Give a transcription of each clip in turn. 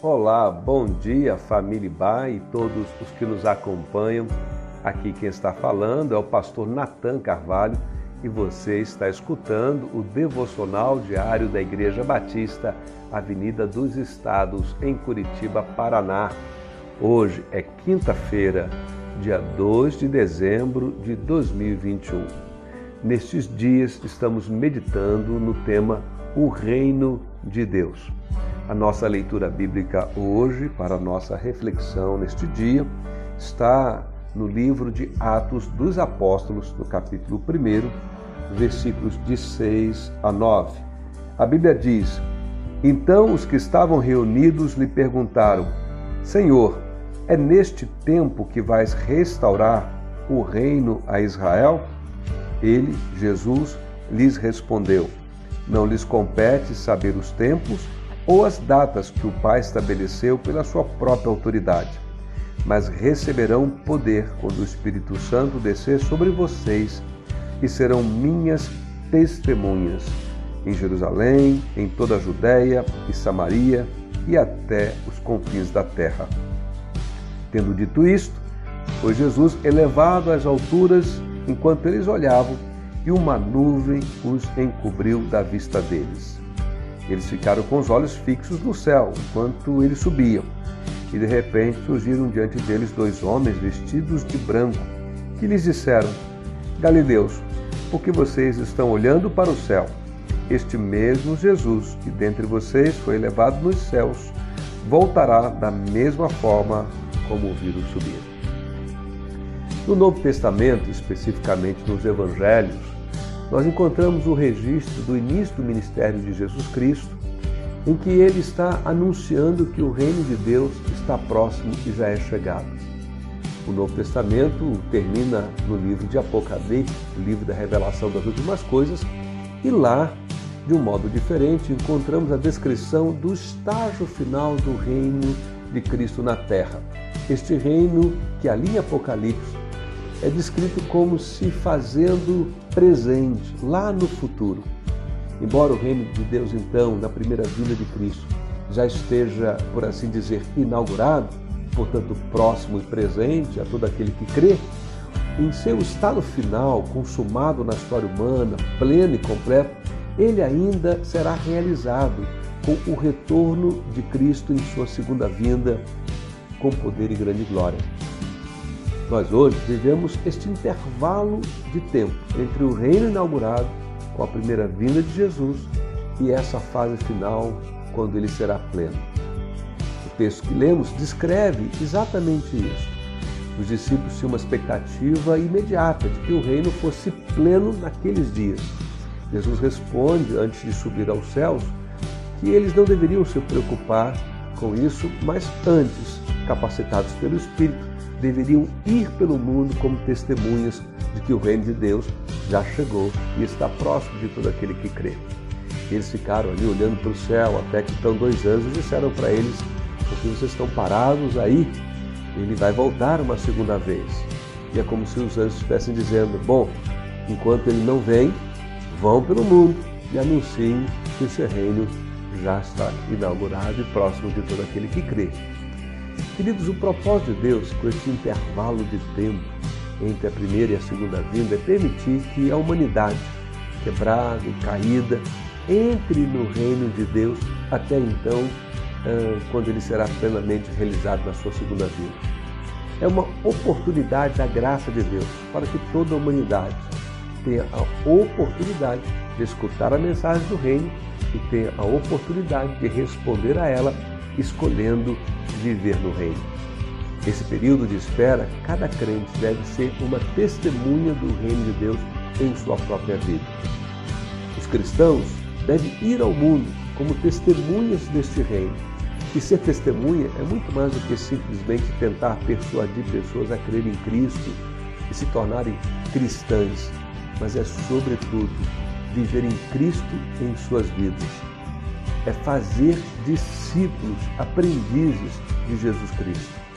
Olá, bom dia família Ba e todos os que nos acompanham. Aqui quem está falando é o pastor Natan Carvalho e você está escutando o devocional diário da Igreja Batista, Avenida dos Estados, em Curitiba, Paraná. Hoje é quinta-feira, dia 2 de dezembro de 2021. Nestes dias estamos meditando no tema O Reino de Deus. A nossa leitura bíblica hoje, para a nossa reflexão neste dia, está no livro de Atos dos Apóstolos, no capítulo 1, versículos de 6 a 9. A Bíblia diz: Então os que estavam reunidos lhe perguntaram: Senhor, é neste tempo que vais restaurar o reino a Israel? Ele, Jesus, lhes respondeu: Não lhes compete saber os tempos ou as datas que o Pai estabeleceu pela sua própria autoridade mas receberão poder quando o Espírito Santo descer sobre vocês e serão minhas testemunhas em Jerusalém, em toda a Judéia e Samaria e até os confins da terra. Tendo dito isto, foi Jesus elevado às alturas enquanto eles olhavam, e uma nuvem os encobriu da vista deles. Eles ficaram com os olhos fixos no céu enquanto eles subiam. E de repente surgiram diante deles dois homens vestidos de branco, que lhes disseram: Galileus, por que vocês estão olhando para o céu? Este mesmo Jesus, que dentre vocês foi elevado nos céus, voltará da mesma forma como o viram subir. No Novo Testamento, especificamente nos Evangelhos, nós encontramos o registro do início do ministério de Jesus Cristo em que ele está anunciando que o reino de Deus está próximo e já é chegado. O Novo Testamento termina no livro de Apocalipse, o livro da revelação das últimas coisas, e lá, de um modo diferente, encontramos a descrição do estágio final do reino de Cristo na terra. Este reino que ali em Apocalipse é descrito como se fazendo presente lá no futuro. Embora o reino de Deus, então, na primeira vinda de Cristo, já esteja, por assim dizer, inaugurado, portanto, próximo e presente a todo aquele que crê, em seu estado final, consumado na história humana, pleno e completo, ele ainda será realizado com o retorno de Cristo em sua segunda vinda, com poder e grande glória. Nós hoje vivemos este intervalo de tempo entre o reino inaugurado com a primeira vinda de Jesus e essa fase final, quando ele será pleno. O texto que lemos descreve exatamente isso. Os discípulos tinham uma expectativa imediata de que o reino fosse pleno naqueles dias. Jesus responde, antes de subir aos céus, que eles não deveriam se preocupar com isso, mas antes, capacitados pelo Espírito, deveriam ir pelo mundo como testemunhas de que o reino de Deus já chegou e está próximo de todo aquele que crê. Eles ficaram ali olhando para o céu até que estão dois anjos e disseram para eles: porque vocês estão parados aí, ele vai voltar uma segunda vez. E é como se os anjos estivessem dizendo: bom, enquanto ele não vem, vão pelo mundo e anunciem que seu reino já está inaugurado e próximo de todo aquele que crê. Queridos, o propósito de Deus com esse intervalo de tempo entre a primeira e a segunda vinda é permitir que a humanidade, quebrada e caída, entre no reino de Deus até então, quando ele será plenamente realizado na sua segunda vinda. É uma oportunidade da graça de Deus para que toda a humanidade tenha a oportunidade de escutar a mensagem do reino e tenha a oportunidade de responder a ela, escolhendo viver no reino. Nesse período de espera, cada crente deve ser uma testemunha do reino de Deus em sua própria vida. Os cristãos devem ir ao mundo como testemunhas deste reino. E ser testemunha é muito mais do que simplesmente tentar persuadir pessoas a crerem em Cristo e se tornarem cristãs, mas é, sobretudo, viver em Cristo em suas vidas. É fazer discípulos, aprendizes de Jesus Cristo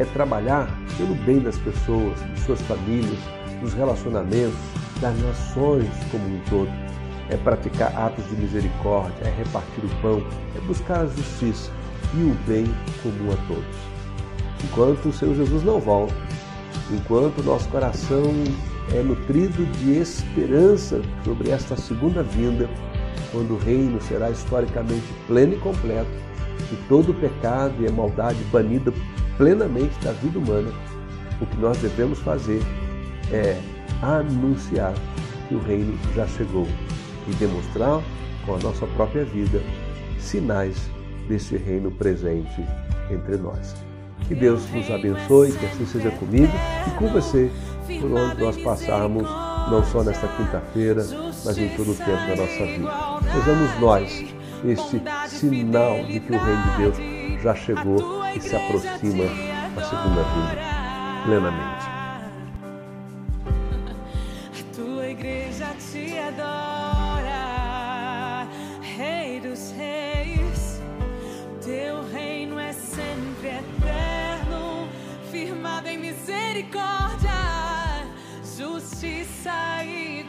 é trabalhar pelo bem das pessoas, de suas famílias, dos relacionamentos, das nações como um todo. É praticar atos de misericórdia, é repartir o pão, é buscar a justiça, e o bem comum a todos. Enquanto o Senhor Jesus não volta, enquanto nosso coração é nutrido de esperança sobre esta segunda vinda, quando o reino será historicamente pleno e completo, e todo o pecado e a maldade banida plenamente da vida humana, o que nós devemos fazer é anunciar que o reino já chegou e demonstrar com a nossa própria vida sinais desse reino presente entre nós. Que Deus nos abençoe, que assim seja comigo e com você, por onde nós passarmos, não só nesta quinta-feira, mas em todo o tempo da nossa vida. Sejamos nós este sinal de que o Reino de Deus já chegou e se aproxima da segunda vinda plenamente. A tua igreja te adora, Rei dos Reis, teu reino é sempre eterno, firmado em misericórdia de sair.